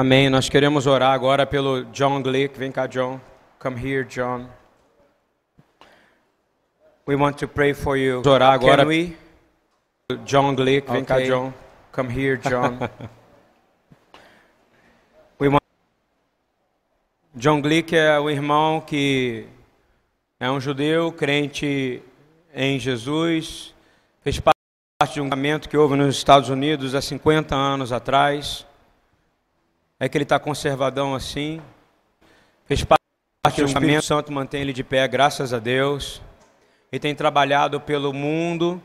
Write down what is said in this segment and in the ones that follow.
Amém. Nós queremos orar agora pelo John Glick. Vem cá, John. Come here, John. We want to pray for you. Orar agora. Can we? John Glick. Vem cá, Okay. John. Come here, John. We want... John Glick é o irmão que é um judeu crente em Jesus, fez parte de um casamento que houve nos Estados Unidos há 50 anos atrás. É que ele está conservadão assim. Fez parte do Espírito Santo, mantém ele de pé, graças a Deus. E tem trabalhado pelo mundo,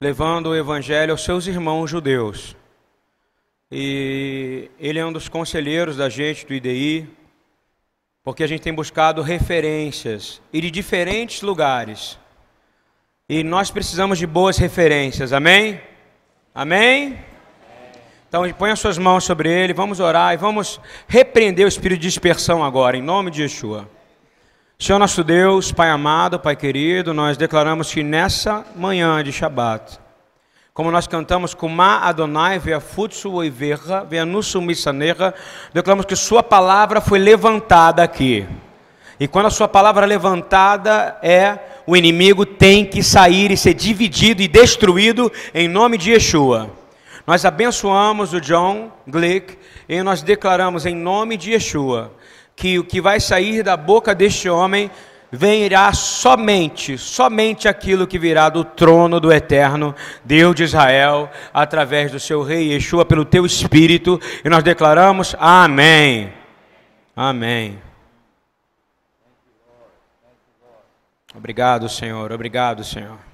levando o evangelho aos seus irmãos judeus. E ele é um dos conselheiros da gente do IDI, porque a gente tem buscado referências e de diferentes lugares. E nós precisamos de boas referências, amém? Amém? Então põe as suas mãos sobre ele, vamos orar e vamos repreender o espírito de dispersão agora, em nome de Yeshua. Senhor nosso Deus, Pai amado, Pai querido, nós declaramos que nessa manhã de Shabat, como nós cantamos Ma Adonai, Vea Futsu Oiverra, Vea Nusu Missanerra, declaramos que Sua palavra foi levantada aqui. E quando a Sua palavra é levantada é, o inimigo tem que sair e ser dividido e destruído em nome de Yeshua. Nós abençoamos o John Glick e nós declaramos em nome de Yeshua que o que vai sair da boca deste homem virá somente, somente aquilo que virá do trono do eterno Deus de Israel, através do seu rei Yeshua, pelo teu espírito, e nós declaramos amém. Amém. Obrigado, Senhor. Obrigado, Senhor.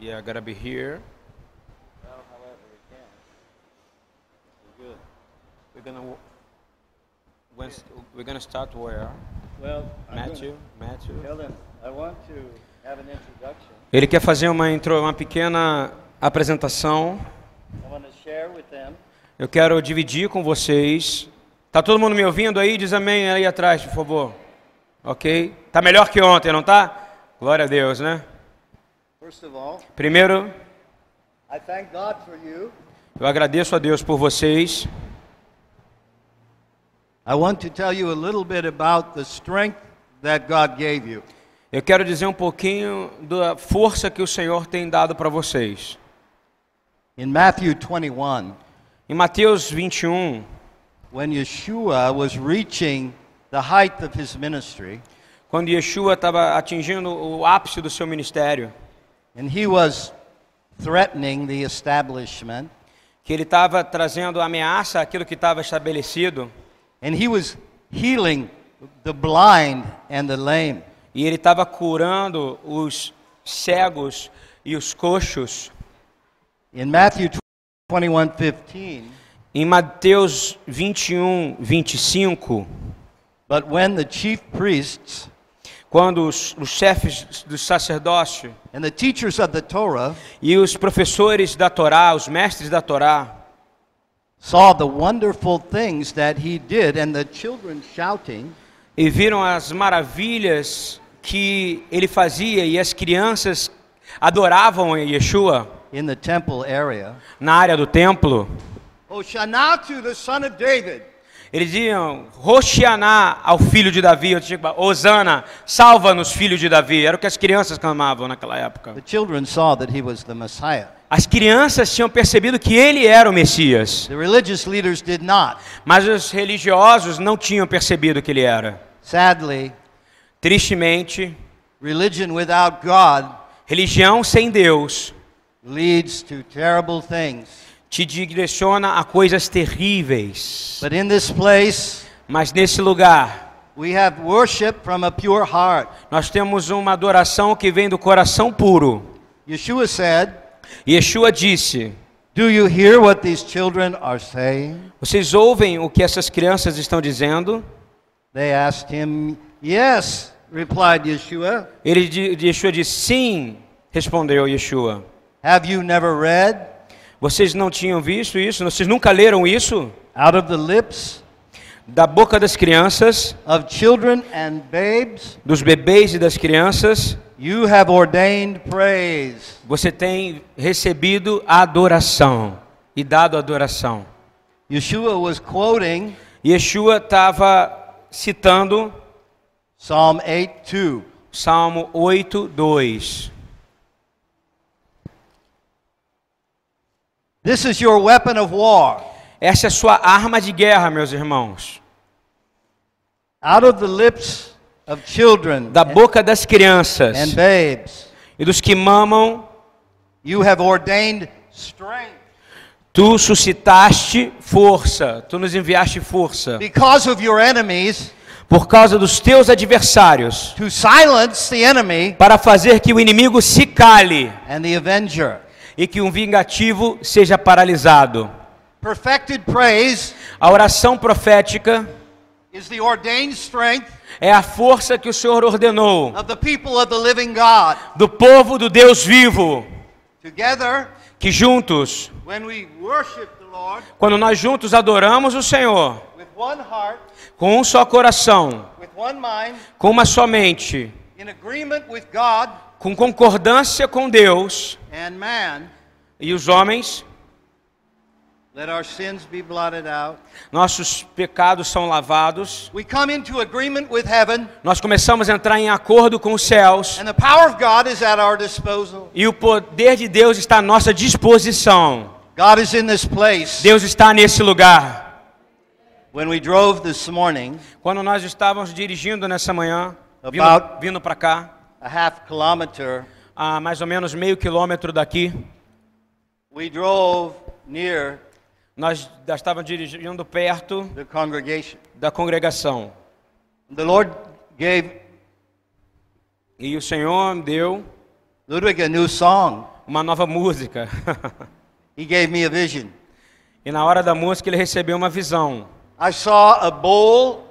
Yeah, I gotta be here. We're gonna when, we're gonna start where? Well, Matthew, Matthew. tell them, I want to have an introduction. Ele quer fazer uma intro, uma pequena apresentação. I want to share with them Eu quero dividir com vocês. Tá todo mundo me ouvindo aí? Diz amém aí atrás, por favor. OK? Tá melhor que ontem, não tá? Glória a Deus, né? First of all, Primeiro, I thank God for you. eu agradeço a Deus por vocês. I want to tell you a little bit about the strength that God gave you. Eu quero dizer um pouquinho da força que o Senhor tem dado para vocês. In Matthew 21, Em Mateus 21, when Yeshua was reaching the height of his ministry, quando Yeshua estava atingindo o ápice do seu ministério, and he was threatening the establishment, que ele estava trazendo ameaça àquilo que estava estabelecido, and he was healing the blind and the lame. e ele estava curando os cegos e os coxos. In Matthew 21 15, Em Mateus 21, 25, but when the chief priests quando os, os chefes do sacerdócio and the teachers of the Torah e os professores da Torá, os mestres da Torá, saw the wonderful things that he did and the children shouting, e viram as maravilhas que ele fazia e as crianças adoravam Yeshua in the temple area, na área do templo, Hosanna to the son of David. Eles diziam, Roshianá ao filho de Davi, Osana, salva-nos, filho de Davi. Era o que as crianças clamavam naquela época. The children saw that he was the Messiah. As crianças tinham percebido que ele era o Messias, The religious leaders did not. mas os religiosos não tinham percebido que ele era. Sadly, Tristemente, religion without God religião sem Deus leads to terrible things. Te direciona a coisas terríveis. But in this place, Mas nesse lugar, we have worship from a pure heart. nós temos uma adoração que vem do coração puro. Yeshua said, Yeshua disse: Do you hear what these children are saying? Vocês ouvem o que essas crianças estão dizendo? They asked him, Yes, replied Yeshua. Ele, Yeshua disse: Sim, respondeu Yeshua. Have you never read? Vocês não tinham visto isso? Vocês nunca leram isso? Out of the lips Da boca das crianças, of children and babes, dos bebês e das crianças, you have ordained praise. você tem recebido adoração. e dado adoração. Yeshua was quoting Yeshua estava citando Psalm 8 2. Salmo 8, This is your weapon of war. Essa é a sua arma de guerra, meus irmãos. Out of the lips of children Da boca das crianças and babes, e dos que mamam, you have ordained strength. tu suscitaste força, tu nos enviaste força. Because of your enemies, Por causa dos teus adversários, to silence the enemy para fazer que o inimigo se cale and the avenger. E que um vingativo seja paralisado. Perfected praise A oração profética is the ordained strength é a força que o Senhor ordenou of the people of the living God. do povo do Deus vivo, Together, que juntos, when we worship the Lord quando nós juntos adoramos o Senhor, with one heart, com um só coração, with one mind, com uma só mente, in agreement with God com concordância com Deus e os homens, let our sins be blotted out. nossos pecados são lavados. We come into agreement with heaven, Nós começamos a entrar em acordo com os céus and the power of God is at our disposal. e o poder de Deus está à nossa disposição. God is in this place. Deus está nesse lugar. When we drove this morning, Quando nós estávamos dirigindo nessa manhã, vindo, vindo para cá, a half kilometer, a mais ou menos meio quilômetro daqui, we drove near nós estávamos dirigindo perto the congregation. da congregação. The Lord gave E o Senhor me deu Ludwig a new song. uma nova música. He gave me a vision. e na hora da música ele recebeu uma visão. I saw a bowl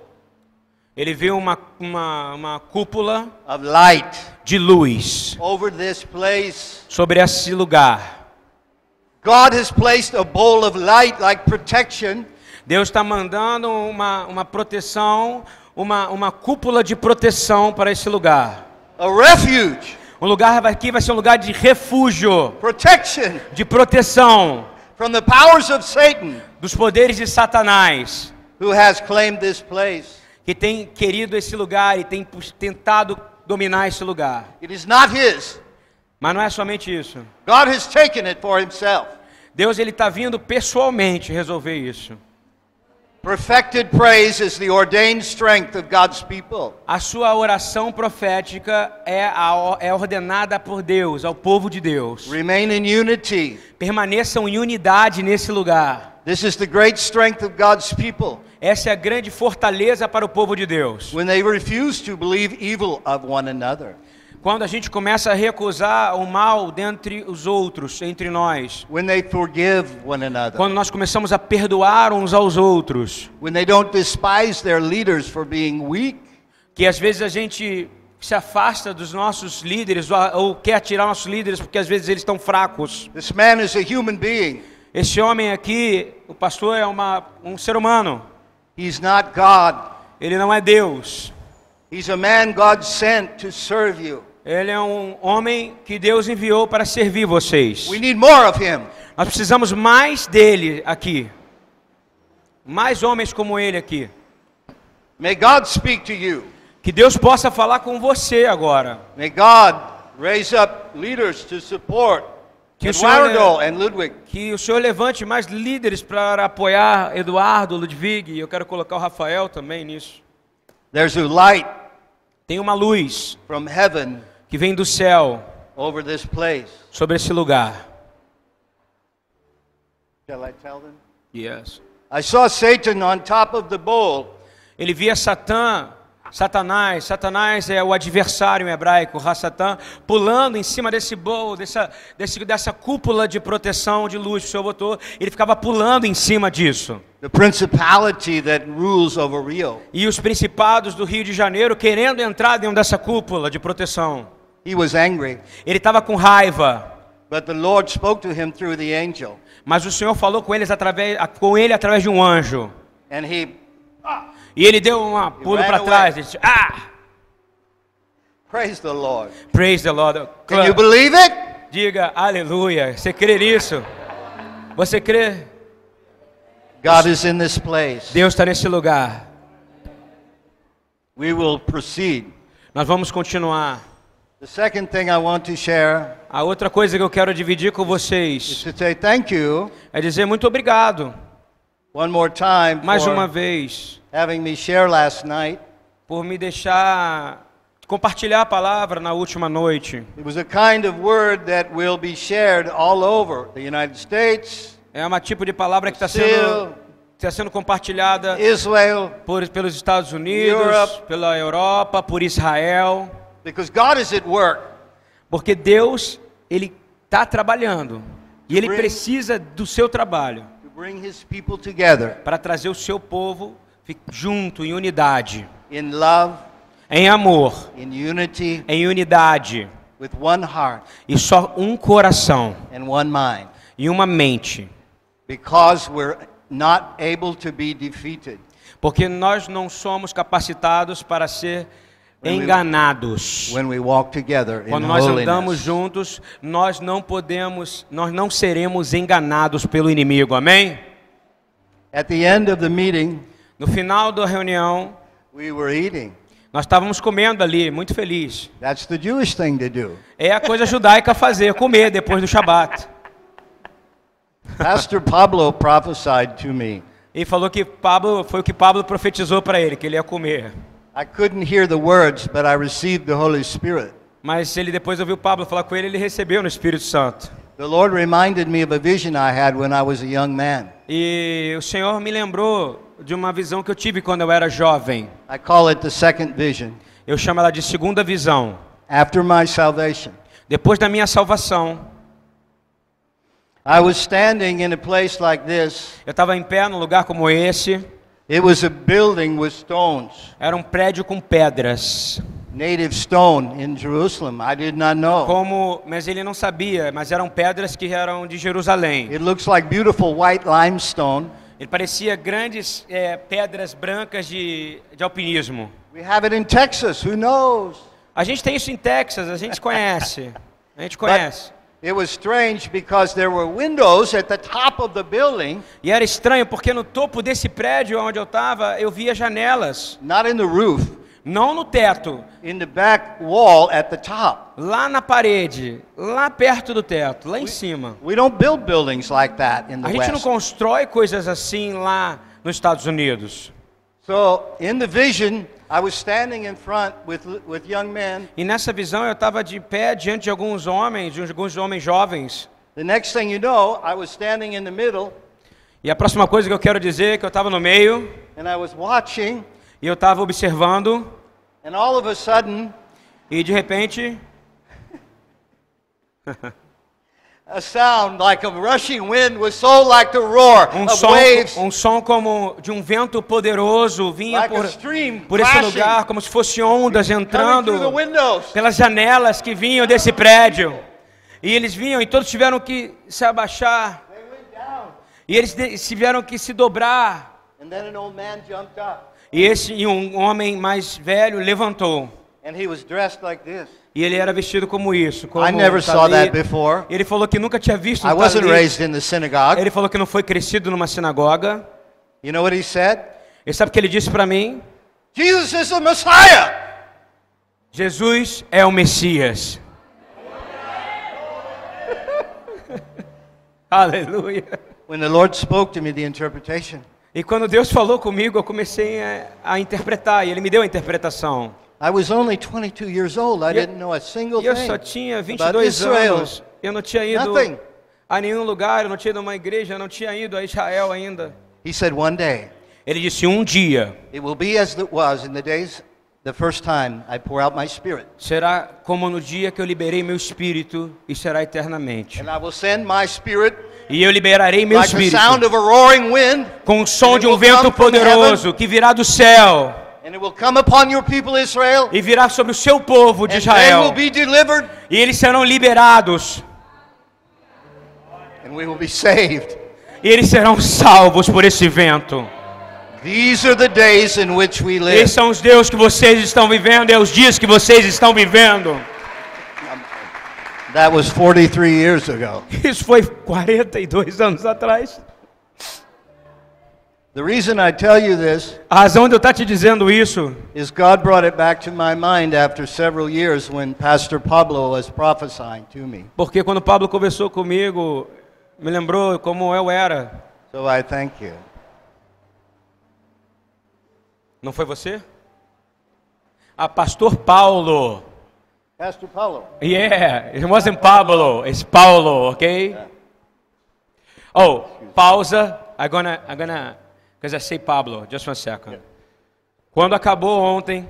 Ele viu uma, uma, uma cúpula of light de luz over this place. sobre esse lugar. God has placed a bowl of light like protection Deus está mandando uma, uma proteção, uma, uma cúpula de proteção para esse lugar. a refuge, Um lugar aqui vai ser um lugar de refúgio, protection de proteção from the powers of Satan dos poderes de Satanás, who has claimed this place. Que tem querido esse lugar e tem tentado dominar esse lugar. It is not his. Mas não é somente isso. God has taken it for himself. Deus ele está vindo pessoalmente resolver isso. Perfected praise is the ordained strength of God's people. A sua oração profética é, a, é ordenada por Deus, ao povo de Deus. Remain in unity. Permaneçam em unidade nesse lugar. This is the great strength of God's people. Essa é a grande fortaleza para o povo de Deus. When they refuse to believe evil of one another. Quando a gente começa a recusar o mal dentre os outros, entre nós. When they forgive one another. Quando nós começamos a perdoar uns aos outros. When they don't despise their leaders for being weak. Que às vezes a gente se afasta dos nossos líderes ou, ou quer tirar nossos líderes porque às vezes eles estão fracos. This man is a human being. Esse homem aqui, o pastor, é uma, um ser humano. He's not God. Ele não é Deus. He's a man God sent to serve you. Ele é um homem que Deus enviou para servir vocês. We need more of him. Nós precisamos mais dele aqui. Mais homens como ele aqui. May God speak to you. Que Deus possa falar com você agora. May God raise up leaders to support Que o Senhor- Eduardo and Ludwig. Que o Senhor levante mais líderes para apoiar Eduardo, Ludwig. e Eu quero colocar o Rafael também nisso. There's a light Tem uma luz from heaven que vem do céu over this place. sobre esse lugar. Shall I tell them? Yes. I saw Satan on top of the bowl. Ele via Satã, Satanás, Satanás é o adversário em hebraico, Rassatã, pulando em cima desse bowl, dessa, desse, dessa cúpula de proteção de luz que o Senhor botou. Ele ficava pulando em cima disso. The principality that rules over Rio. E os principados do Rio de Janeiro querendo entrar dentro dessa cúpula de proteção. He was angry, Ele estava com raiva, but the Lord spoke to him through the angel. mas o Senhor falou com, eles através, com ele através de um anjo. And he, E ele deu um pulo para trás. Ele disse, ah! praise the Lord. Praise the Lord. Can you believe it? Diga aleluia. Você crê nisso? Você crê? God is in this place. Deus está nesse lugar. We will proceed. Nós vamos continuar. The second thing I want to share A outra coisa que eu quero dividir com vocês say thank you é dizer muito obrigado one more time mais uma vez having me share last night. por me deixar compartilhar a palavra na última noite. It was a kind of word that will be shared all over the United States, É uma tipo de palavra que está sendo, está sendo compartilhada Israel, por, pelos Estados Unidos, Europe. pela Europa, por Israel, because God is at work. porque Deus ele está trabalhando e Ele precisa do seu trabalho to bring his people together para trazer o seu povo junto em unidade, in love, em amor, in unity, em unidade. with one heart e só um coração. and one mind, e uma mente, because we're not able to be defeated. porque nós não somos capacitados para ser enganados. Quando nós andamos juntos, nós não podemos, nós não seremos enganados pelo inimigo. Amém? At the end of the meeting, No final da reunião, we were eating. nós estávamos comendo ali, muito feliz. É a coisa judaica fazer, comer depois do Shabat. Pastor Pablo prophesied to me. E falou que Pablo foi o que Pablo profetizou para ele, que ele ia comer. I couldn't hear the words, but I received the Holy Spirit. Mas ele depois ouviu Pablo falar com ele, ele recebeu no Espírito Santo. The Lord reminded me of a vision I had when I was a young man. E o Senhor me lembrou de uma visão que eu tive quando eu era jovem. I call it the second vision. Eu chamo ela de segunda visão. After my salvation, Depois da minha salvação, I was standing in a place like this. eu estava em pé num lugar como esse. It was a building with stones, Era um prédio com pedras. native stone in Jerusalem. I did not know. Como, mas ele não sabia, mas eram pedras que eram de Jerusalém. It looks like beautiful white limestone. Ele parecia grandes eh, pedras brancas de, de alpinismo. We have it in Texas. Who knows? A gente tem isso em Texas, a gente conhece. A gente conhece. It was strange because there were windows at the top of the building, E era estranho porque no topo desse prédio onde eu estava, eu via janelas, not in the roof, não no teto, in the back wall at the top. lá na parede, lá perto do teto, lá em cima. We don't build buildings like that in the A gente não West. constrói coisas assim lá nos Estados Unidos. So, in the vision, I was standing in front with, with young men. E nessa visão eu estava de pé diante de alguns homens, de alguns homens jovens. The next thing you know, I was standing in the middle E a próxima coisa que eu quero dizer é que eu estava no meio and I was watching, e eu estava observando and all of a sudden, e de repente a sound like a rushing wind was so like the roar um of som, waves, um som como de um vento poderoso vinha like por, por esse lugar, como se fosse ondas entrando pelas janelas que vinham desse prédio. E eles vinham e todos tiveram que se abaixar. E eles tiveram que se dobrar. E esse e um homem mais velho levantou. and he was dressed like this. E ele era vestido como isso. Como I never um saw that before. Ele falou que nunca tinha visto um I wasn't raised in the synagogue. Ele falou que não foi crescido numa sinagoga. You know what he said? E sabe o que ele disse para mim? Jesus is the Messiah. Jesus é o Messias. Aleluia. When the Lord spoke to me, the interpretation, E quando Deus falou comigo, eu comecei a, a interpretar. E Ele me deu a interpretação. I was only 22 years old. I didn't know a single E eu thing só tinha about 22 Israel. anos. Eu não tinha ido Nothing. a nenhum lugar, eu não tinha ido a uma igreja, eu não tinha ido a Israel ainda. He said, one day, Ele disse: Um dia it will be as it was in the days, the first time I pour out my spirit. será como no dia que eu liberei meu espírito e será eternamente. And I will send my spirit E eu liberarei meu like the espírito sound of a roaring wind, com o som de um vento poderoso que virá do céu and it will come upon your people Israel, e virá sobre o seu povo de and they will Israel. be delivered, E eles serão liberados and we will be saved. e eles serão salvos por esse vento. These are the days in which we live. Esses são os Deus que vocês estão vivendo, é os dias que vocês estão vivendo. That was 43 years ago. Isso foi 42 anos atrás. The reason I tell you this A razão de eu estar te dizendo isso is God brought it back to my mind after several years when Pastor Pablo was prophesying to me. porque quando Pablo conversou comigo, me lembrou como eu era. So I thank you. Não foi você? Ah, pastor Paulo. Pastor Pablo. Yeah, it wasn't Pablo, it's Paulo, okay? Oh, pausa. I'm gonna, I'm gonna, because I say Pablo, just one second. Quando acabou ontem,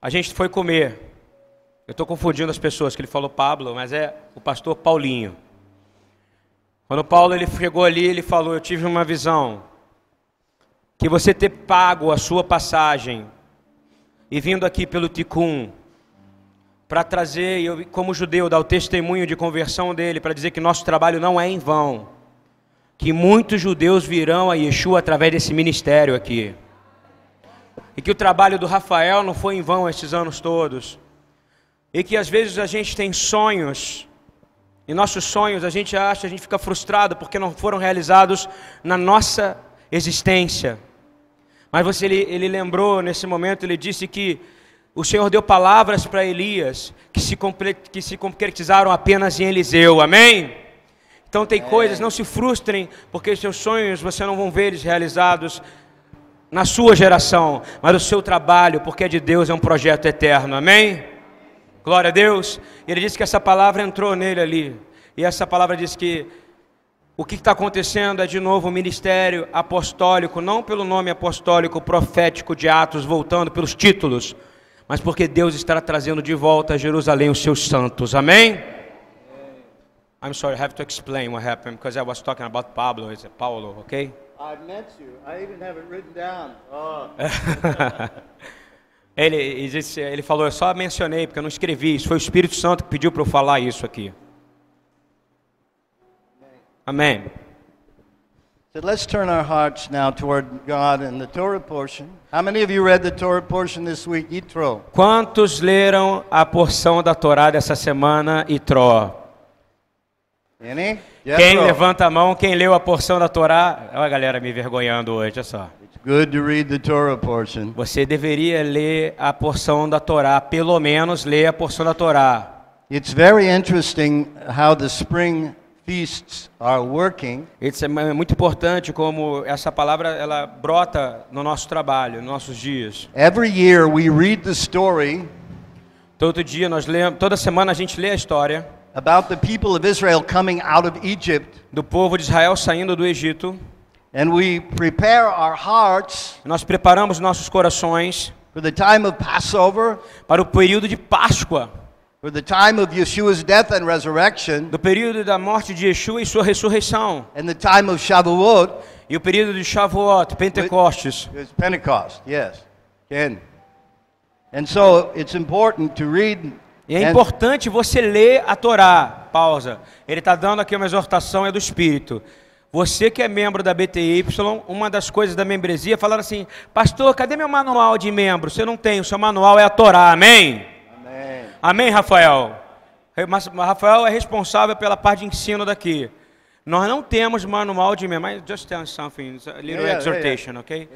a gente foi comer. Eu estou confundindo as pessoas, que ele falou Pablo, mas é o pastor Paulinho. Quando Paulo ele chegou ali, ele falou: Eu tive uma visão. Que você ter pago a sua passagem e vindo aqui pelo Ticum, para trazer, eu, como judeu, dar o testemunho de conversão dele, para dizer que nosso trabalho não é em vão. Que muitos judeus virão a Yeshua através desse ministério aqui. E que o trabalho do Rafael não foi em vão esses anos todos. E que às vezes a gente tem sonhos, e nossos sonhos a gente acha, a gente fica frustrado porque não foram realizados na nossa existência. Mas você, ele, ele lembrou nesse momento, ele disse que o Senhor deu palavras para Elias que se, que se concretizaram apenas em Eliseu, amém? Então tem coisas, não se frustrem, porque seus sonhos você não vão ver eles realizados na sua geração, mas o seu trabalho, porque é de Deus, é um projeto eterno, amém? Glória a Deus. Ele disse que essa palavra entrou nele ali. E essa palavra diz que o que está acontecendo é de novo o ministério apostólico, não pelo nome apostólico, profético de Atos, voltando pelos títulos, mas porque Deus está trazendo de volta a Jerusalém os seus santos. Amém? I'm sorry, I have to explain what happened because I was talking about Pablo, it's Paulo, okay? I met you. I even have it written down. Oh. ele, ele disse- ele falou, eu só mencionei porque eu não escrevi, isso foi o Espírito Santo que pediu para eu falar isso aqui. Amém. So let's turn our hearts now toward God and the Torah portion. How many of you read the Torah portion this week? Yitro. Quantos leram a porção da Torá dessa semana e Any? Quem Jethro. levanta a mão, quem leu a porção da Torá? Olha a galera me envergonhando hoje, olha só. It's good to read the Torah portion. Você deveria ler a porção da Torá, pelo menos ler a porção da Torá. It's very interesting how the spring feasts are working. Isso é muito importante como essa palavra ela brota no nosso trabalho, nos nossos dias. Every year we read the story Todo dia nós lemos, toda semana a gente lê a história about the people of Israel coming out of Egypt, do povo de Israel saindo do Egito. and we prepare our hearts Nós preparamos nossos corações for the time of Passover, para o período de Páscoa, for the time of Yeshua's death and resurrection, do período da morte de Yeshua e sua ressurreição, and the time of Shavuot, e o período de Shavuot, Pentecostes. It's Pentecost, yes. Ken. And so it's important to read. E é and- importante você ler a Torá. Pausa. Ele está dando aqui uma exortação, é do Espírito. Você que é membro da BTY, uma das coisas da membresia, falaram assim, pastor, cadê meu manual de membro? Você não tem, o seu manual é a Torá, amém? Amen. Amém, Rafael? Mas Rafael é responsável pela parte de ensino daqui. Nós não temos manual de membro, mas just tell something, a little Yeah, yeah, exhortation, ok?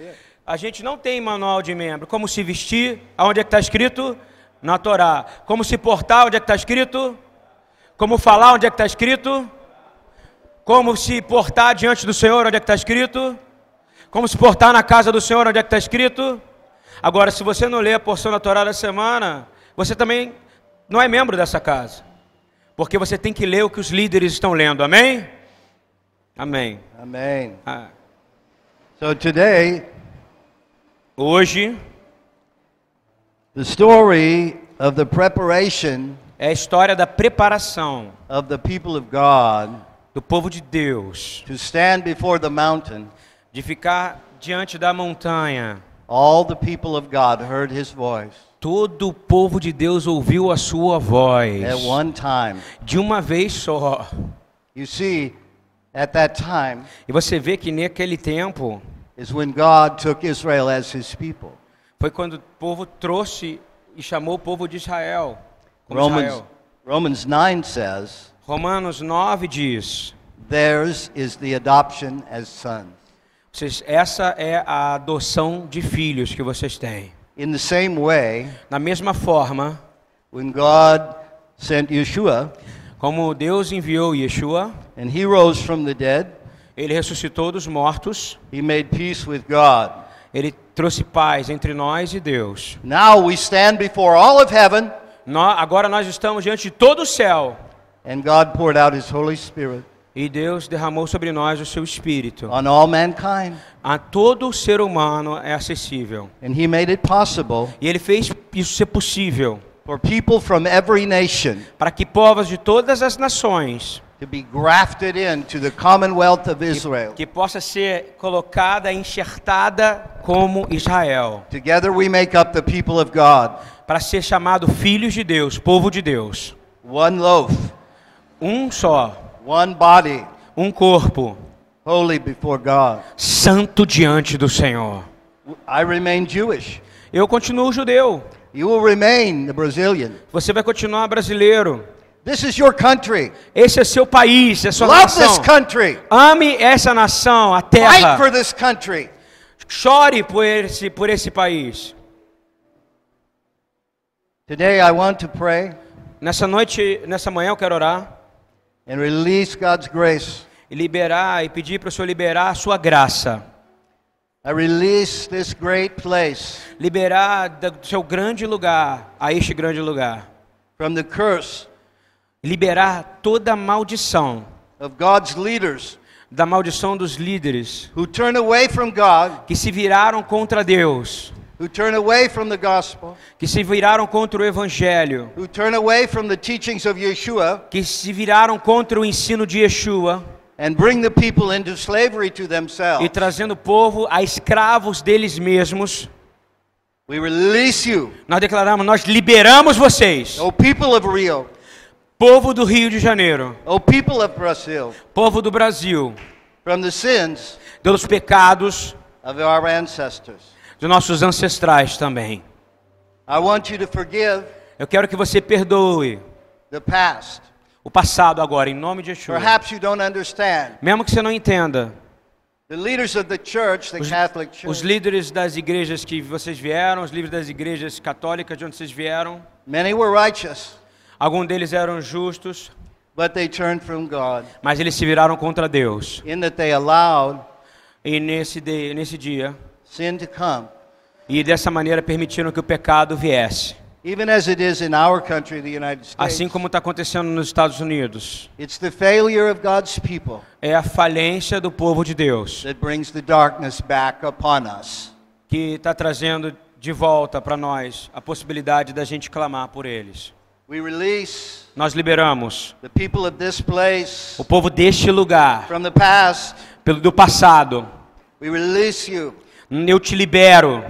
A gente não tem manual de membro. Como se vestir, aonde é que está escrito? Na Torá. Como se portar, onde é que está escrito? Como falar, onde é que está escrito? Como se portar diante do Senhor, onde é que está escrito? Como se portar na casa do Senhor, onde é que está escrito? Agora, se você não lê a porção da Torá da semana, você também não é membro dessa casa. Porque você tem que ler o que os líderes estão lendo, amém? Amém. Amen. Ah, So today, Hoje the story of the preparation é a história da preparação of the people of God do povo de Deus, to stand before the mountain. de ficar diante da montanha. All the people of God heard his voice Todo o povo de Deus ouviu a sua voz at one time. de uma vez só. You see, at that time E você vê que naquele tempo is when God took Israel as his people. Foi quando o povo trouxe e chamou o povo de Israel Romans, Israel. Romans 9 says, Romanos 9 diz: Theirs is the adoption as sons. vocês, essa é a adoção de filhos que vocês têm. In the same way, Da mesma forma, when God sent Yeshua como Deus enviou Yeshua, and he rose from the dead, ele ressuscitou dos mortos, he made peace with God. Ele trouxe paz entre nós e Deus. Now we stand before all of heaven, Nó- agora nós estamos diante de todo o céu and God poured out his Holy Spirit e Deus derramou sobre nós o seu espírito. on all mankind. A todo ser humano é acessível. And he made it possible E ele fez isso ser possível for people from every nation para que povos de todas as nações to be grafted into the commonwealth of Israel. que possa ser colocada, enxertada como Israel, Together we make up the people of God. para ser chamado filhos de Deus, povo de Deus. One loaf, Um só, one body, um corpo, holy before God. santo diante do Senhor. I remain Jewish. Eu continuo judeu, You will remain the Brazilian. você vai continuar brasileiro. This is your country. Esse é seu país, é sua Love this nação. country. Ame essa nação, a Fight terra. for this country. Chore por esse, por esse país. Today I want to pray Nessa noite, nessa manhã eu quero orar and release God's grace. e liberar e pedir para o Senhor liberar a sua graça. I release this great place Liberar do seu grande lugar a este grande lugar. from the curse Liberar toda a maldição, of God's leaders da maldição dos líderes who turn away from God, que se viraram contra Deus, who turn away from the gospel, que se viraram contra o evangelho, who turn away from the teachings of Yeshua que se viraram contra o ensino de Yeshua and bring the people into slavery to e themselves. trazendo o povo a escravos deles mesmos. We release you, Nós declaramos, nós liberamos vocês, O people of Rio, povo do Rio de Janeiro, O people of Brazil, povo do Brasil, from the sins pelos pecados of our ancestors. de nossos ancestrais também. I want you to forgive Eu quero que você perdoe the past. o passado agora, em nome de Yeshua. Perhaps you don't understand. Mesmo que você não entenda, The leaders of the church, the os, Catholic os Church, líderes das igrejas que vocês vieram, os líderes das igrejas católicas de onde vocês vieram, many were righteous, alguns deles eram justos, but they turned from God mas eles se viraram contra Deus. in that they allowed E nesse, de, nesse dia, sin to come. e dessa maneira permitiram que o pecado viesse. Even as it is in our country, the United States. Assim como está acontecendo nos Estados Unidos. It's the failure of God's people É a falência do povo de Deus that brings the darkness back upon us. que está trazendo de volta para nós a possibilidade da gente clamar por eles. We release Nós liberamos the people of this place o povo deste lugar, from the past. pelo do passado. We release you Eu te libero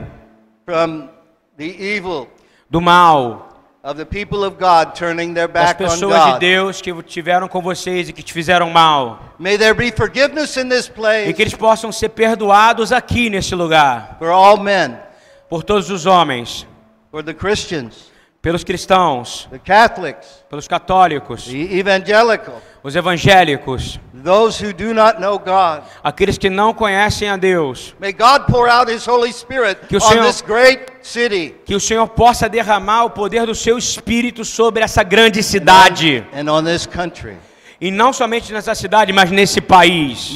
from the evil do mal, of the people of God turning their das pessoas de. Deus que tiveram com vocês e que te fizeram mal. May there be forgiveness in this E place que eles possam ser perdoados aqui neste lugar, for all men, por todos os homens, for the Christians, pelos cristãos, pelos católicos, os evangélicos, those who do not know God. aqueles que não conhecem a Deus. May God pour out His Holy Spirit Que o on Senhor- this great city Que o Senhor possa derramar o poder do seu espírito sobre essa grande cidade. and on this country. E não somente nessa cidade, mas nesse país.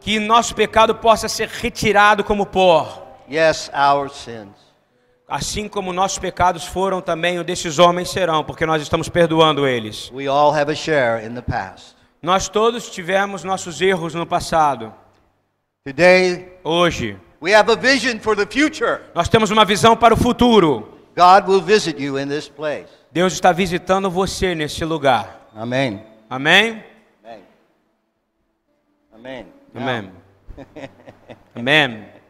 Que nosso pecado possa ser retirado como pó. Yes, our sins. Assim como nossos pecados foram também, o desses homens serão, porque nós estamos perdoando eles. We all have a share in the past. Nós todos tivemos nossos erros no passado. Today, Hoje, we have a vision for the future. nós temos uma visão para o futuro. God will visit you in this place. Deus está visitando você nesse lugar. Amen. Amém? Amen. Amen. Now, Amém. Amém.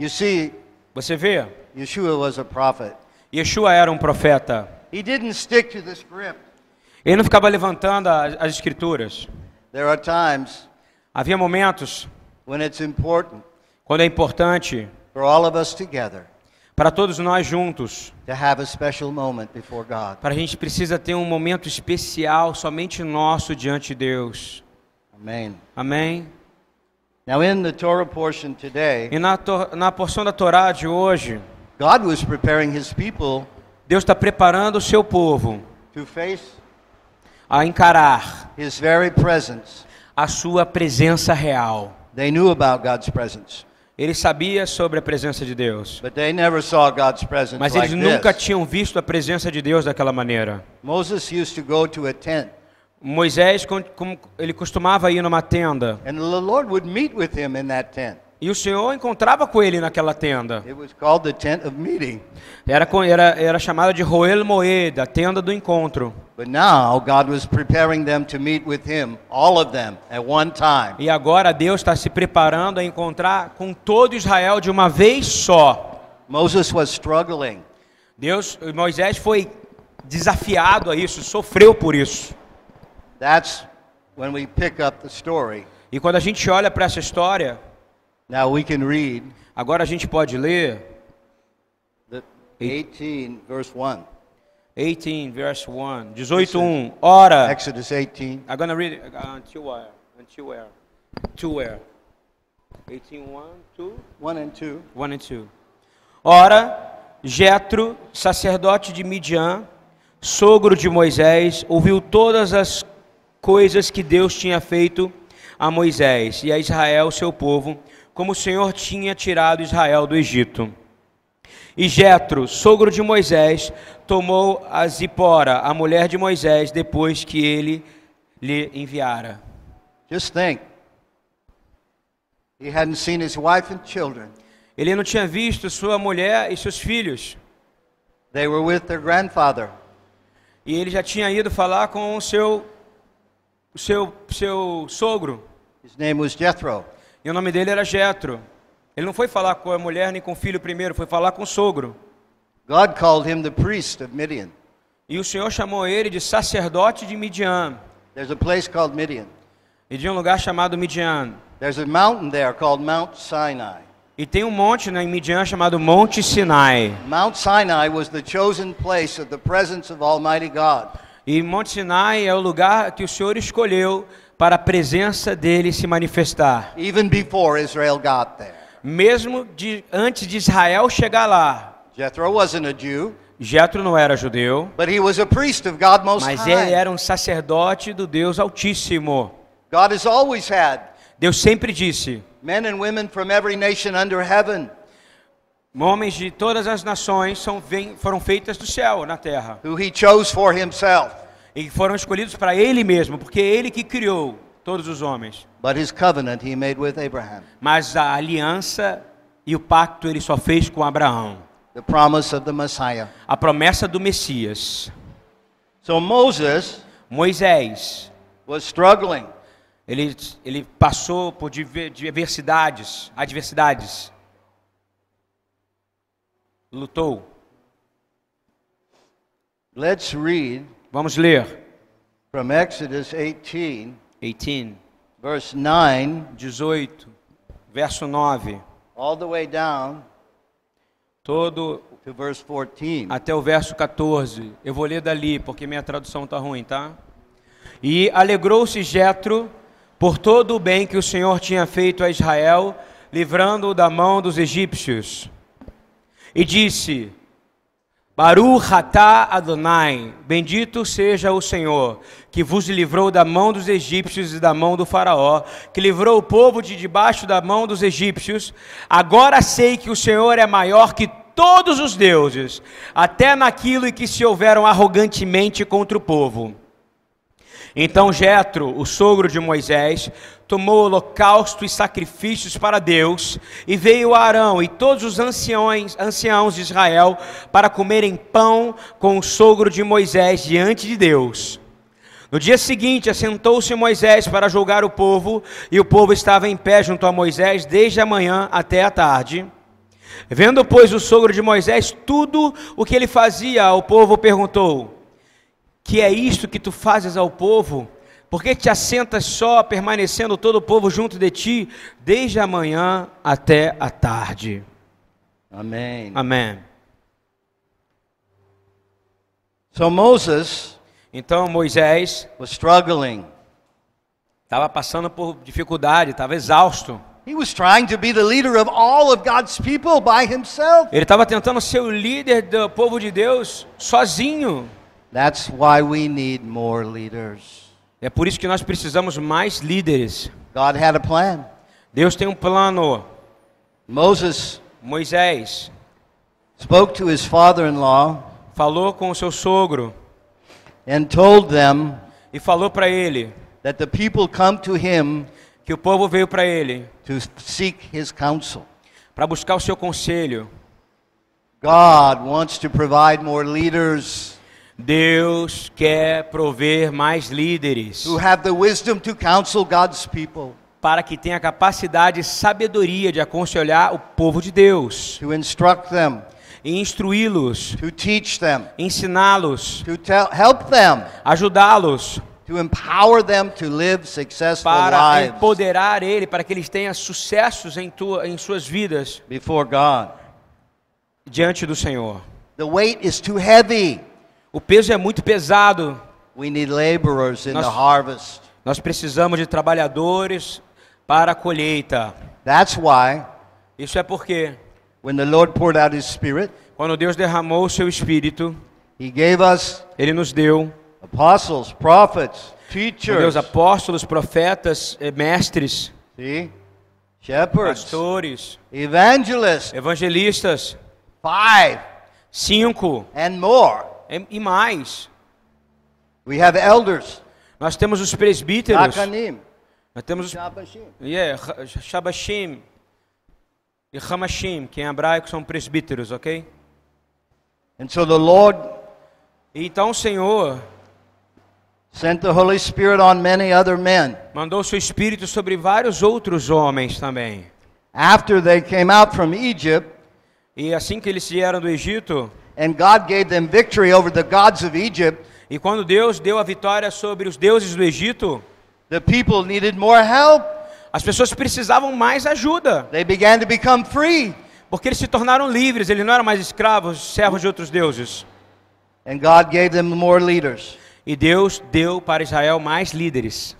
You see, Você vê? Yeshua was a prophet. Yeshua era um profeta. He didn't stick to the script. Ele não ficava levantando as, as escrituras. There are times Havia momentos when it's important quando é importante for all of us together para todos nós juntos. to have a special moment before God. Para a gente precisa ter um momento especial, somente nosso diante de Deus. Amen. Amém? Now, in the Torah portion today, E na, na porção da Torá de hoje, God was preparing his people Deus está preparando o seu povo to face a encarar his very presence. a sua presença real. They knew about God's presence, Ele sabia sobre a presença de Deus, but they never saw God's presence mas eles nunca tinham visto a presença de Deus daquela maneira. Moses used to go to a tent, Moisés, com- com- ele costumava ir numa tenda, and the Lord would meet with him in that tent. e o Senhor encontrava com ele naquela tenda. It was called the tent of meeting. Era, era, era chamada de Roel Moed, a tenda do encontro. But now God was preparing them to meet with him, all of them, at one time. E agora Deus está se preparando a encontrar com todo Israel de uma vez só. Moses was struggling. Deus, Moisés foi desafiado a isso, sofreu por isso. That's when we pick up the story. E quando a gente olha para essa história, Now we can read agora a gente pode ler the 18, verse 1. 18 verse 1, 18:1. Ora, Exodus 18. I'm gonna read it uh, until where? Until where? To where? 18 1 2 1 and 2. 1 and 2. Ora, Jetro, sacerdote de Midian, sogro de Moisés, ouviu todas as coisas que Deus tinha feito a Moisés e a Israel, seu povo, como o Senhor tinha tirado Israel do Egito. E Jetro, sogro de Moisés, tomou a Zipora, a mulher de Moisés, depois que ele lhe enviara. Just think. He hadn't seen his wife and children. Ele não tinha visto sua mulher e seus filhos. They were with their grandfather. E ele já tinha ido falar com o seu, o seu, seu sogro. His name was Jethro. E o nome dele era Jetro. Ele não foi falar com a mulher nem com o filho primeiro, foi falar com o sogro. God called him the priest of Midian. E o Senhor chamou ele de sacerdote de Midian. There's a place called Midian. E de um lugar chamado Midian. There's a mountain there called Mount Sinai. E tem um monte né, em Midian chamado Monte Sinai. Mount Sinai was the chosen place of the presence of Almighty God. E Monte Sinai é o lugar que o Senhor escolheu para a presença dele se manifestar. Even before Israel got there. Mesmo de, antes de Israel chegar lá. Jethro wasn't a Jew, Jetro não era judeu, but he was a priest of God Most mas ele era um sacerdote do Deus Altíssimo. God has always had Deus sempre disse: men and women from every nation under heaven homens de todas as nações são, foram feitas do céu na terra who he chose for himself. E foram escolhidos para Ele mesmo, porque é Ele que criou todos os homens. But his covenant he made with Abraham, Mas a aliança e o pacto Ele só fez com Abraão. the promise of the Messiah. A promessa do Messias. So Moses Moisés, was struggling. ele, ele passou por diver- diversidades, adversidades. Lutou. Let's read Vamos ler. from Exodus 18, 18, verse 9, 18, verso 9, all the way down todo to verse 14. até o verso 14. Eu vou ler dali, porque minha tradução tá ruim, tá? E alegrou-se Jetro por todo o bem que o Senhor tinha feito a Israel, livrando-o da mão dos egípcios. E disse: Baruch atah Adonai, bendito seja o Senhor, que vos livrou da mão dos egípcios e da mão do faraó, que livrou o povo de debaixo da mão dos egípcios. Agora sei que o Senhor é maior que todos os deuses, até naquilo em que se houveram arrogantemente contra o povo. Então Jetro, o sogro de Moisés, tomou holocausto e sacrifícios para Deus, e veio Arão e todos os anciões, anciãos de Israel para comerem pão com o sogro de Moisés diante de Deus. No dia seguinte, assentou-se Moisés para julgar o povo, e o povo estava em pé junto a Moisés desde a manhã até a tarde. Vendo, pois, o sogro de Moisés tudo o que ele fazia ao povo, perguntou: que é isto que tu fazes ao povo? Por que te assentas só, permanecendo todo o povo junto de ti, desde a manhã até a tarde? Amém. Amém. So Moses então Moisés. Estava passando por dificuldade, estava exausto. Ele estava tentando ser o líder do povo de Deus sozinho. That's why we need more leaders. É por isso que nós precisamos mais líderes. God had a plan. Deus tem um plano. Moses Moisés spoke to his father in law falou com o seu sogro and told them e falou para ele that the people come to him que o povo veio para ele to seek his counsel. para buscar o seu conselho. God wants to provide more leaders Deus quer prover mais líderes who have the wisdom to counsel God's people, para que tenha capacidade e sabedoria de aconselhar o povo de Deus to instruct them, e instruí-los, to teach them, ensiná-los, to tell, help them, ajudá-los to empower them to live successful para lives empoderar ele, para que eles tenham sucessos em, tua, em suas vidas before God. diante do Senhor. The weight is too heavy. O peso é muito pesado. We need laborers in Nós- the harvest. Nós precisamos de trabalhadores para a colheita. That's why Isso é porque when the Lord poured out his spirit, quando Deus derramou o seu espírito, he gave us ele nos deu apostles, prophets, teachers, Deus, apóstolos, profetas, eh, mestres, see? Shepherds, pastores, evangelists, evangelistas, five cinco and more. E e mais. We have elders, Nós temos os presbíteros, nós temos os Shabashim. yeah, Shabashim e Hamashim, que em hebraico são presbíteros, ok? And so the Lord Então o Senhor sent the Holy Spirit on many other men. mandou o seu espírito sobre vários outros homens também. After they came out from Egypt, E assim que eles vieram do Egito, and God gave them victory over the gods of Egypt, e quando Deus deu a vitória sobre os deuses do Egito, the people needed more help. as pessoas precisavam mais ajuda, They began to become free. porque eles se tornaram livres, eles não eram mais escravos, servos de outros deuses. And God gave them more leaders, E Deus deu para Israel mais líderes,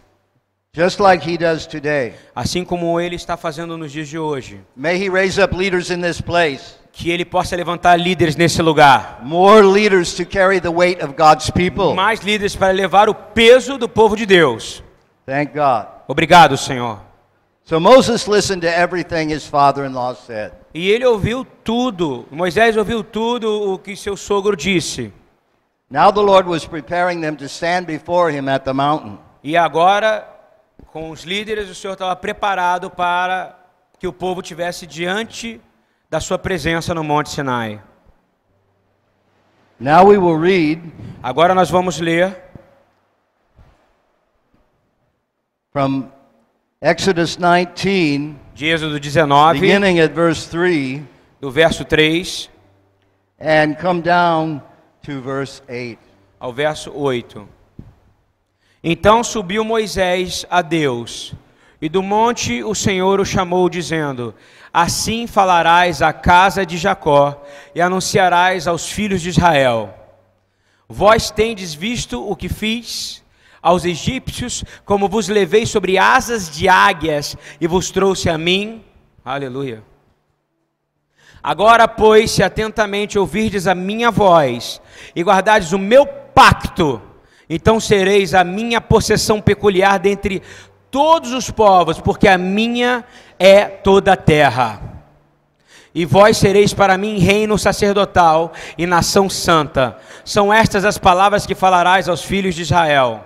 just like He does today. assim como ele está fazendo nos dias de hoje. May He raise up leaders in this place, Que ele possa levantar líderes nesse lugar, more leaders to carry the weight of God's people. mais líderes para levar o peso do povo de Deus. Thank God. Obrigado, Senhor. So Moses listened to everything his father in law said. E ele ouviu tudo, Moisés ouviu tudo o que seu sogro disse. Now the Lord was preparing them to stand before him at the mountain. E agora, com os líderes, o Senhor estava preparado para que o povo tivesse diante da sua presença no Monte Sinai. Now we will read Agora nós vamos ler from Exodus 19, de Êxodo 19, beginning at verse 3, do verso 3 and come down to verse 8. ao verso 8. Então subiu Moisés a Deus, e do monte o Senhor o chamou, dizendo: Assim falarás à casa de Jacó, e anunciarás aos filhos de Israel: Vós tendes visto o que fiz aos egípcios, como vos levei sobre asas de águias e vos trouxe a mim. Aleluia. Agora, pois, se atentamente ouvirdes a minha voz e guardardes o meu pacto, então sereis a minha possessão peculiar dentre todos os povos, porque a minha é toda a terra. E vós sereis para mim reino sacerdotal e nação santa. São estas as palavras que falarás aos filhos de Israel.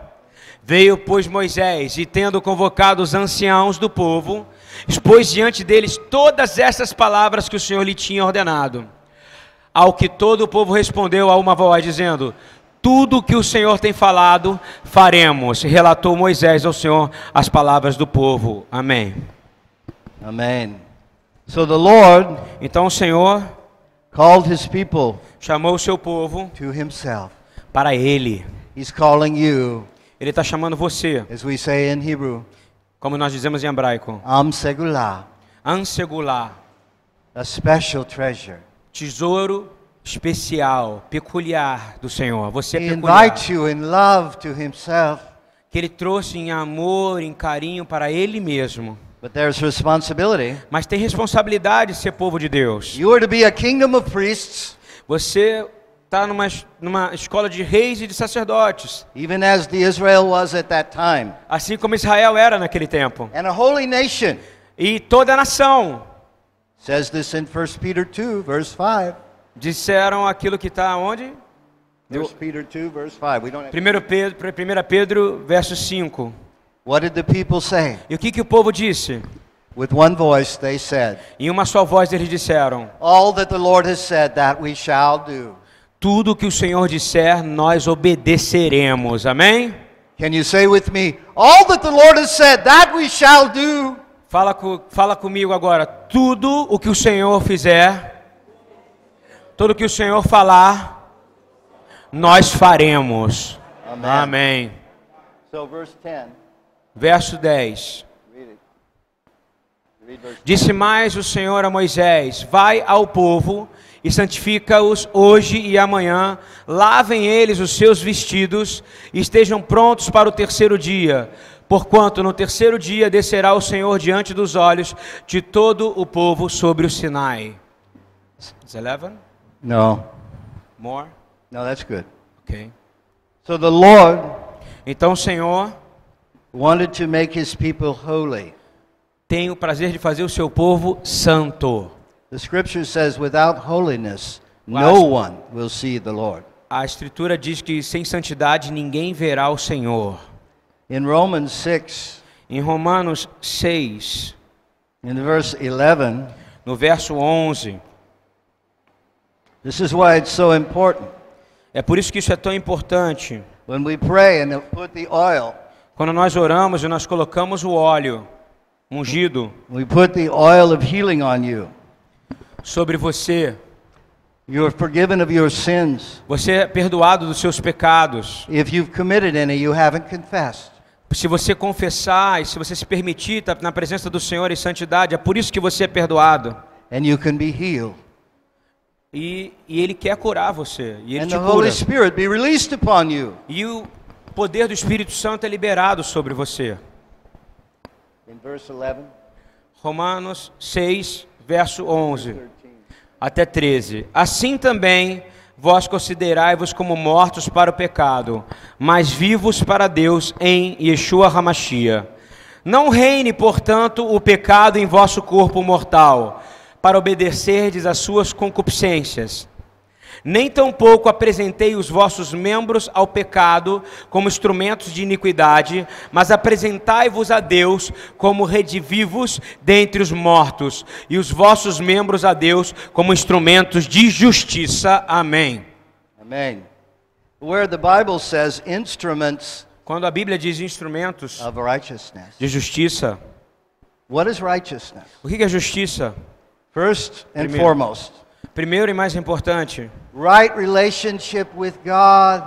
Veio, pois, Moisés, e tendo convocado os anciãos do povo, expôs diante deles todas essas palavras que o Senhor lhe tinha ordenado. Ao que todo o povo respondeu a uma voz, dizendo: Tudo o que o Senhor tem falado, faremos. Relatou Moisés ao Senhor as palavras do povo. Amém. Amen. So the Lord Então o Senhor called his people chamou o seu povo to himself. para Ele. He's calling you, Ele está chamando você, as we say in Hebrew, como nós dizemos em hebraico, Am Segulah, Ansegulá, a special treasure. tesouro especial, peculiar do Senhor. Você é peculiar. Que Ele trouxe em amor, em carinho para Ele mesmo. But there's responsibility. Mas tem responsabilidade de ser povo de Deus. Você está numa, numa escola de reis e de sacerdotes, even as the Israel was at that time, assim como Israel era naquele tempo. and a holy nation. E toda a nação says this in 1 Peter 2, verse 5. Disseram aquilo que está onde? 1 Peter 2, verse 5. We don't have 1 Pedro, 1 Pedro, verso 5. What did the people say? E o que, que o povo disse? With one voice they said, Em uma só voz eles disseram: All that the Lord has said, that we shall do. Tudo que o Senhor disser, nós obedeceremos. Amém? Can you say with me, All that the Lord has said, that we shall do? Fala, fala comigo agora. Tudo o que o Senhor fizer, tudo que o Senhor falar, nós faremos. Amém. Amém. So, verse 10. Verso 10. Read it. Read verse Disse mais o Senhor a Moisés: Vai ao povo e santifica-os hoje e amanhã, lavem eles os seus vestidos e estejam prontos para o terceiro dia. Porquanto no terceiro dia descerá o Senhor diante dos olhos de todo o povo sobre o Sinai. Is 11? No. More? No, that's good. Ok. So the Lord Então o Senhor wanted to make his people holy. tem o prazer de fazer o seu povo santo. The scripture says, without holiness, no one will see the Lord. A Escritura diz que sem santidade ninguém verá o Senhor. In Romans 6, Em Romanos 6, in verse 11, no verso 11, this is why it's so important. é por isso que isso é tão importante. When we pray and put the oil, Quando nós oramos e nós colocamos o óleo ungido we put the oil of healing on you. sobre você, You are forgiven of your sins. você é perdoado dos seus pecados. If you've committed any you haven't confessed. Se você confessar e se você se permitir estar na presença do Senhor em santidade, é por isso que você é perdoado. And you can be healed. E, e Ele quer curar você. E Ele And te cura. E o poder do Espírito Santo é liberado sobre você. In verse 11, Romanos 6, verso 11 até 13. Assim também vós considerai-vos como mortos para o pecado, mas vivos para Deus em Yeshua Hamashia. Não reine, portanto, o pecado em vosso corpo mortal, para obedecerdes às suas concupiscências. Nem tampouco apresentei os vossos membros ao pecado como instrumentos de iniquidade, mas apresentai-vos a Deus como redivivos dentre os mortos, e os vossos membros a Deus como instrumentos de justiça. Amém. Amen. Where the Bible says instruments Quando a Bíblia diz instrumentos of righteousness. de justiça, What is righteousness? o que é justiça? First and Primeiro. foremost, Primeiro e mais importante, right relationship with God.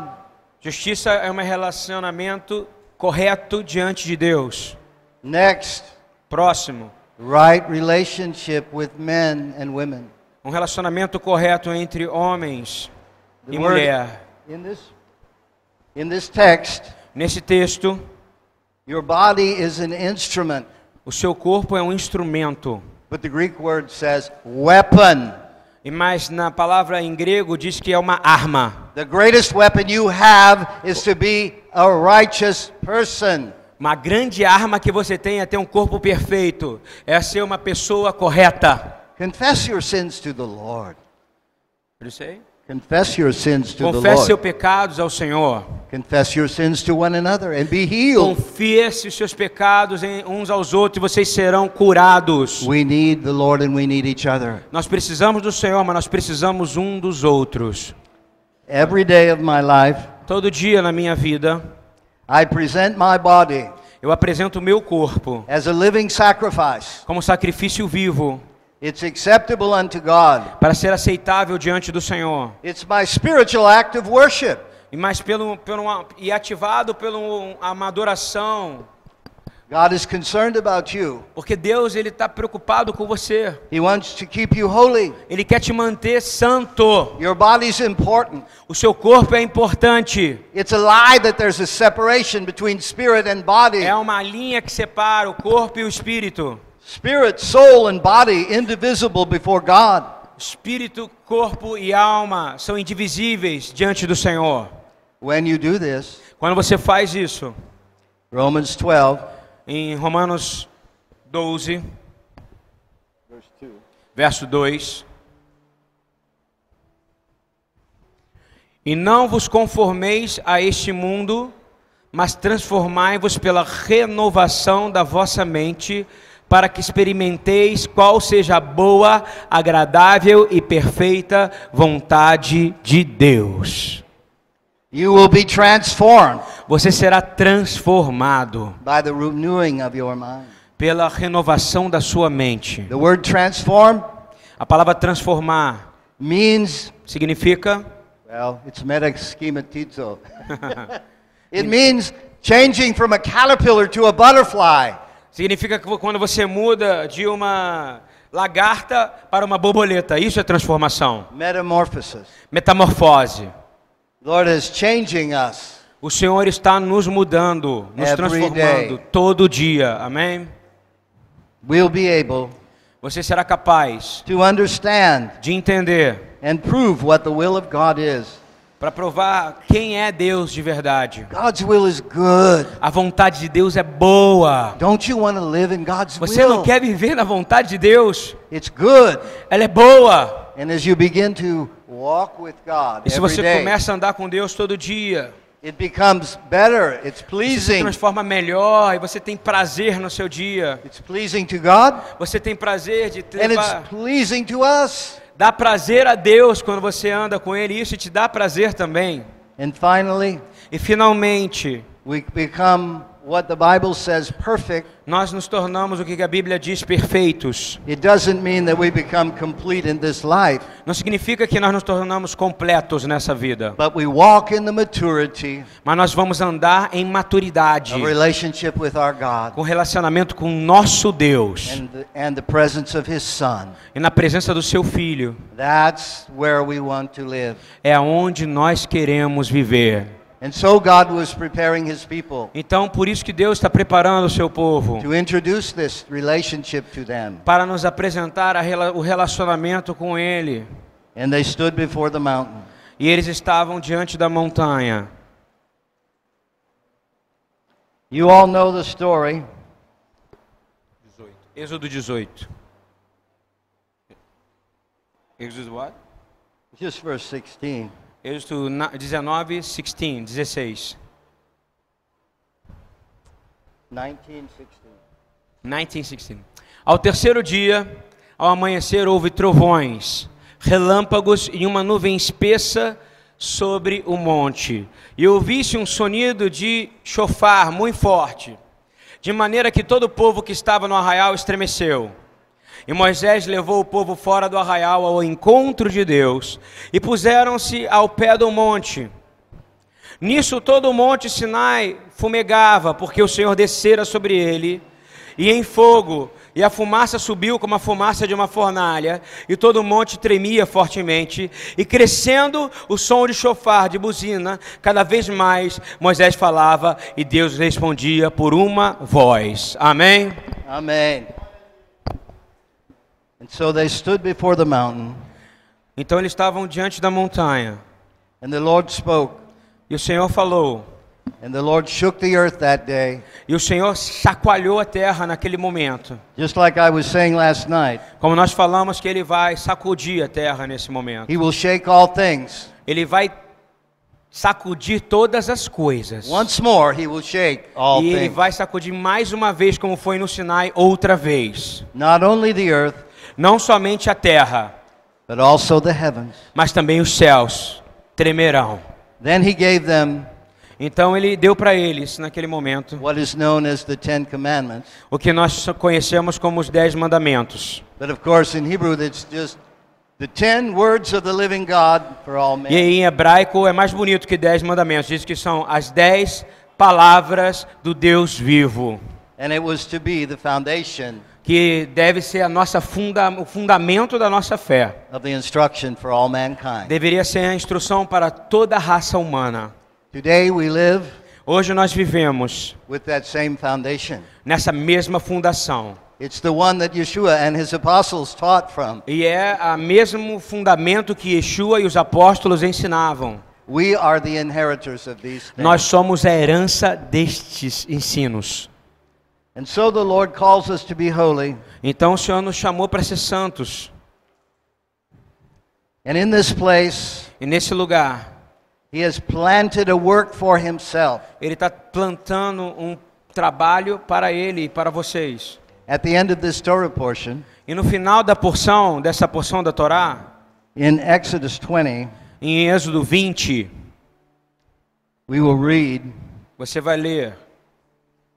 justiça é um relacionamento correto diante de Deus. Next, Próximo, right relationship with men and women. um relacionamento correto entre homens The e mulher. In this, in this text, Nesse texto, your body is an instrument, o seu corpo é um instrumento. But the Greek word says weapon. E mais na palavra em grego diz que é uma arma. The greatest weapon you have is to be a righteous person. Uma grande arma que você tem é ter um corpo perfeito, é ser uma pessoa correta. Confess your sins to the Lord. To the Confesse seus pecados ao Senhor. Confess your sins to one another and be healed. Confesse os seus pecados uns aos outros e vocês serão curados. We need the Lord and we need each other. Nós precisamos do Senhor, mas nós precisamos um dos outros. Every day of my life, Todo dia na minha vida, I present my body eu apresento o meu corpo as a living sacrifice. como sacrifício vivo It's acceptable unto God. para ser aceitável diante do Senhor. It's my spiritual act of worship. E mais pelo, pelo e ativado pelo uma adoração God is concerned about you. Porque Deus ele está preocupado com você. He wants to keep you holy. Ele quer te manter santo. Your body's important. O seu corpo é importante. It's a lie that there's a separation between spirit and body. É uma linha que separa o corpo e o espírito. Spirit, soul, and body indivisible before God. Espírito, corpo e alma são indivisíveis diante do Senhor. When you do this, Quando você faz isso, Romans 12, em Romanos 12, verse 2. verso 2. E não vos conformeis a este mundo, mas transformai-vos pela renovação da vossa mente, para que experimenteis qual seja a boa, agradável e perfeita vontade de Deus. You will be transformed Você será transformado by the renewing of your mind. pela renovação da sua mente. The word transform A palavra transformar means, significa well, it's it means changing from a caterpillar to a butterfly. Significa que quando você muda de uma lagarta para uma borboleta, isso é transformação. Metamorphosis. Metamorfose. Lord is changing us. O Senhor está nos mudando, nos Every transformando day. todo dia. Amém? We'll be able Você será capaz to understand de entender and prove what the will of God is. Para provar quem é Deus de verdade. God's will is good. A vontade de Deus é boa. Don't you want to live in God's Você não will? quer viver na vontade de Deus? It's good. Ela é boa. And as you begin to walk with God E se você day, começa a andar com Deus todo dia, it becomes better. It's você se pleasing. transforma melhor e você tem prazer no seu dia. It's pleasing to God, Você tem prazer de and levar, it's pleasing to us. Dá prazer a Deus quando você anda com Ele. Isso te dá prazer também. And finally, E finalmente, we become what the Bible says perfect. nós nos tornamos o que a Bíblia diz perfeitos. It doesn't mean that we become complete in this life, Não significa que nós nos tornamos completos nessa vida, but we walk in the maturity mas nós vamos andar em maturidade, of relationship with our God com relacionamento com o nosso Deus and the, and the presence of His Son. e na presença do seu Filho. That's where we want to live. É aonde nós queremos viver. And so God was preparing His people Então, por isso que Deus está preparando o seu povo to introduce this relationship to them. para nos apresentar a rela- o relacionamento com Ele. And they stood before the mountain. E eles estavam diante da montanha. You all know the story. Êxodo 18. Êxodo what? Just verse 16. Êxodo na- 19, 16, 16. 1916. 1916. Ao terceiro dia, ao amanhecer, houve trovões, relâmpagos e uma nuvem espessa sobre o monte. E ouvi-se um sonido de chofar muito forte, de maneira que todo o povo que estava no arraial estremeceu. E Moisés levou o povo fora do arraial ao encontro de Deus, e puseram-se ao pé do monte. Nisso todo o monte Sinai fumegava, porque o Senhor descera sobre ele, e em fogo, e a fumaça subiu como a fumaça de uma fornalha, e todo o monte tremia fortemente, e crescendo o som de chofar, de buzina, cada vez mais Moisés falava, e Deus respondia por uma voz. Amém? Amen. And so they stood before the mountain, Então eles estavam diante da montanha, and the Lord spoke. e o Senhor falou, And the Lord shook the earth that day, e o Senhor chacoalhou a terra naquele momento. just like I was saying last night. Como nós falamos que ele vai sacudir a terra nesse momento. He will shake all things. Ele vai sacudir todas as coisas. Once more, He will shake all e ele things. vai sacudir mais uma vez, como foi no Sinai, outra vez. Not only the earth, Não somente a terra, but also the heavens. mas também os céus tremerão. Then He gave them Então ele deu para eles, naquele momento, what is known as the Ten Commandments. o que nós conhecemos como os Dez Mandamentos. But of course, in Hebrew, it's just the ten words of the living God for all E em hebraico é mais bonito que Dez Mandamentos. Diz que são as dez palavras do Deus vivo. And it was to be the foundation que deve ser a nossa funda, o fundamento da nossa fé. Deveria ser a instrução para toda a raça humana. Today we live Hoje nós vivemos with that same foundation. nessa mesma fundação. E é o mesmo fundamento que Yeshua e os apóstolos ensinavam. We are the inheritors of these things. Nós somos a herança destes ensinos. Então o Senhor nos chamou para ser santos. And in this place, E nesse lugar, he has planted a work for himself. Ele está plantando um trabalho para Ele e para vocês. At the end of this Torah portion, E no final da porção, dessa porção da Torá, in Exodus 20, em Êxodo 20, we will read. você vai ler.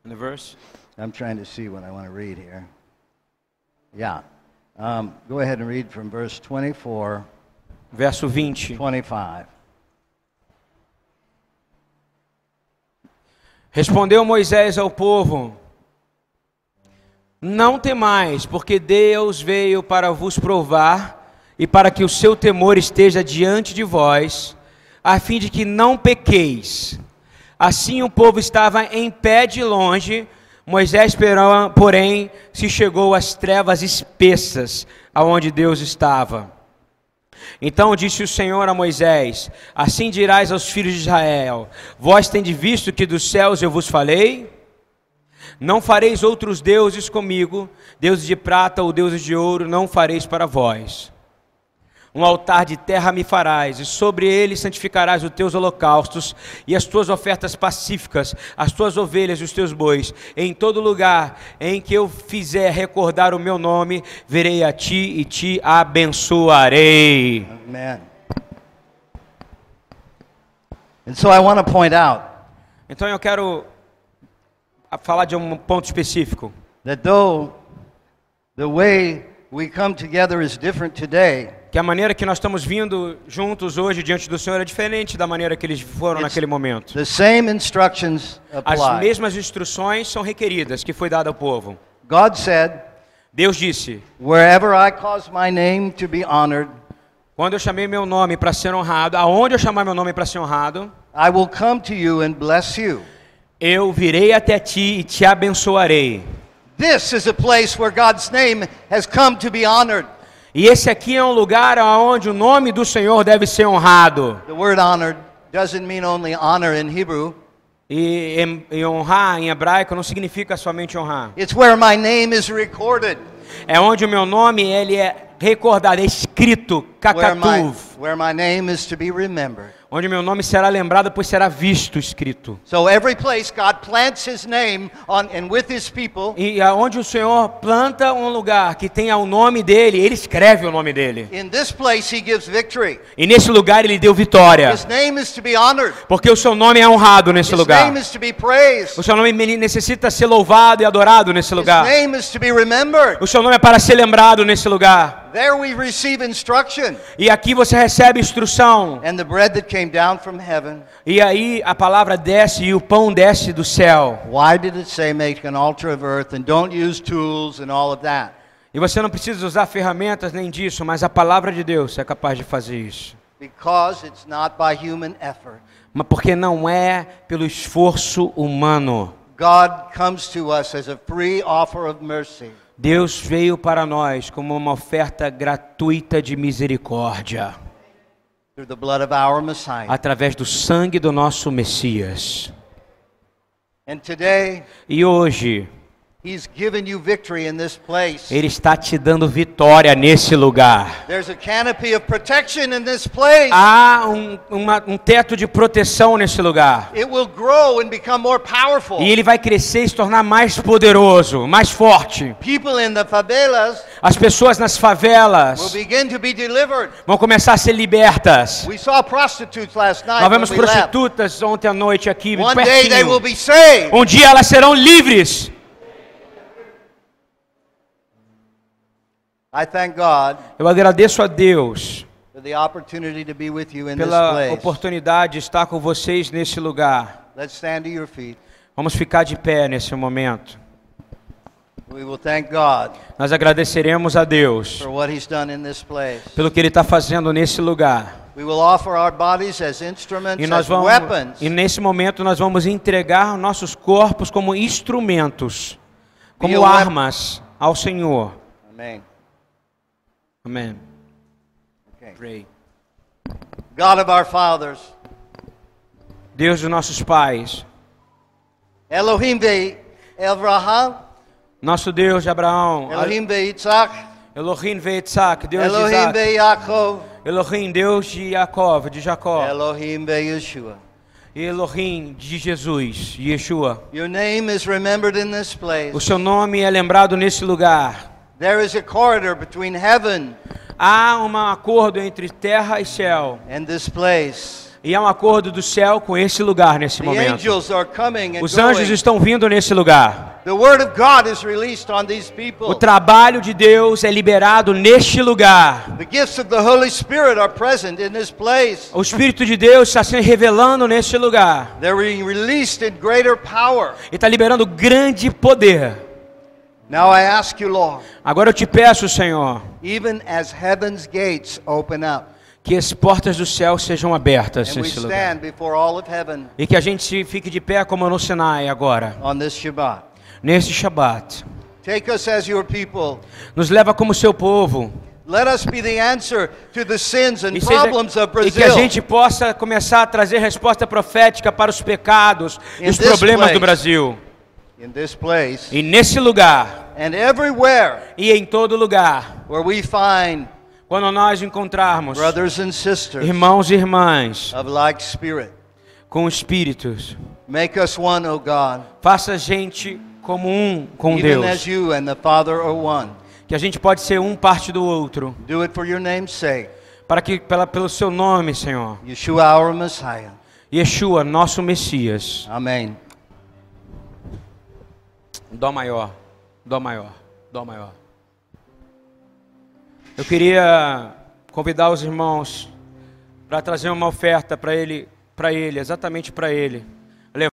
The verse? I'm trying to see what I want to read here. Yeah. Um, go ahead and read from verse 24, Verso 20. 25. Respondeu Moisés ao povo: Não temais, porque Deus veio para vos provar e para que o seu temor esteja diante de vós, a fim de que não pequeis. Assim o povo estava em pé de longe, Moisés, porém, se chegou às trevas espessas, aonde Deus estava. Então disse o Senhor a Moisés: Assim dirás aos filhos de Israel: Vós tendes visto que dos céus eu vos falei? Não fareis outros deuses comigo, deuses de prata ou deuses de ouro, não fareis para vós. Um altar de terra me farás, e sobre ele santificarás os teus holocaustos e as tuas ofertas pacíficas, as tuas ovelhas e os teus bois. Em todo lugar em que eu fizer recordar o meu nome, verei a ti e te abençoarei. And so I want to point out Então eu quero a- falar de um ponto específico. that though the way we come together is different today, Que a maneira que nós estamos vindo juntos hoje diante do Senhor é diferente da maneira que eles foram It's- naquele momento. the same instructions As mesmas instruções são requeridas que foi dada ao povo. God said, Deus disse: Wherever I cause my name to be honored, Quando eu chamei meu nome para ser honrado, aonde eu chamar meu nome para ser honrado, I will come to you and bless you. eu virei até ti e te abençoarei. This is a place where God's name has come to be honored. E esse aqui é um lugar onde o nome do Senhor deve ser honrado. The word honored doesn't mean only honor in Hebrew, E, em- e honrar em hebraico não significa somente honrar. it's where my name is recorded. É onde o meu nome ele é recordado, é escrito, Where my, Kakatuv. where my name is to be remembered. Onde meu nome será lembrado, pois será visto escrito. So every place God plants his name on and with his people, E aonde o Senhor planta um lugar que tenha o nome dele, ele escreve o nome dele. in this place he gives victory. E nesse lugar ele deu vitória. His name is to be honored. Porque o seu nome é honrado nesse His lugar. name is to be praised. O seu nome necessita ser louvado e adorado nesse His lugar. name is to be remembered. O seu nome é para ser lembrado nesse lugar. There we receive instruction. E aqui você recebe instrução. And the bread that came down from heaven, E aí a palavra desce e o pão desce do céu. why did it say make an altar of earth and don't use tools and all of that? E você não precisa usar ferramentas nem disso, mas a palavra de Deus é capaz de fazer isso. Because it's not by human effort. Mas porque não é pelo esforço humano. God comes to us as a free offer of mercy. Deus veio para nós como uma oferta gratuita de misericórdia, através do sangue do nosso Messias. E hoje, He's given you victory in this place. Ele está te dando vitória nesse lugar. There's a canopy of protection in this place. Há um, uma- um teto de proteção nesse lugar. It will grow and become more powerful. E ele vai crescer e se tornar mais poderoso, mais forte. People in the favelas As pessoas nas will favelas begin to be delivered. vão começar a ser libertas. We saw prostitutes last night. Nós vemos prostitutas ontem à noite aqui, One day they will pertinho. be saved. Um dia elas serão livres. Eu agradeço a Deus pela oportunidade de estar com vocês nesse lugar. Let's stand to your feet. Vamos ficar de pé nesse momento. We will thank God Nós agradeceremos a Deus for what He's done in this place. pelo que Ele está fazendo nesse lugar. We will offer our bodies as instruments, E nós as vamos, weapons e nesse momento nós vamos entregar nossos corpos como instrumentos, como armas ao Senhor. Amen. Amém. Okay. Pray. God of our fathers, Deus dos nossos pais, Elohim be Abraham, nosso Deus de Abraão, Elohim be Isaac, Elohim Veitzak, Deus de Elohim Isaac, be Yaakov, Elohim, Deus de Jacob, de Jacó, Elohim be Yeshua. Elohim de Jesus, Yeshua. Your name is remembered in this place. O seu nome é lembrado nesse lugar. There is a corridor between heaven Há um acordo entre terra e céu. and this place. E há um acordo do céu com esse lugar nesse The momento. angels are coming and Os anjos going. estão vindo nesse lugar. The word of God is released on these O people. trabalho de Deus é liberado neste lugar. The gifts of the Holy Spirit are present in this place. O Espírito de Deus está se revelando neste lugar. They're being released in greater power. E está liberando grande poder. Now I ask you, Lord, Agora eu te peço, Senhor, even as heaven's gates open up que as portas do céu sejam abertas and we neste lugar. stand before all of heaven E que a gente se- fique de pé como no Sinai agora, on this Shabbat. neste Shabat. Take us as your people. Nos leva como seu povo. Let us be the answer to the sins and E, seja- problems of e que a Brazil. gente possa começar a trazer resposta profética para os pecados e In os this problemas place. do Brasil. In this place E nesse lugar, and everywhere e em todo lugar, where we find quando nós encontrarmos brothers and sisters irmãos e irmãs of like spirit. com espíritos, Make us one, O God, faça a gente como um com even Deus. as you and the Father are one. Que a gente pode ser um parte do outro. Do it for your name's sake. Para que, pela, pelo seu nome, Senhor. Yeshua, our Messiah. Yeshua, nosso Messias. Amen. Dó maior, Dó maior, Dó maior. Eu queria convidar os irmãos para trazer uma oferta para ele, para ele, exatamente para ele.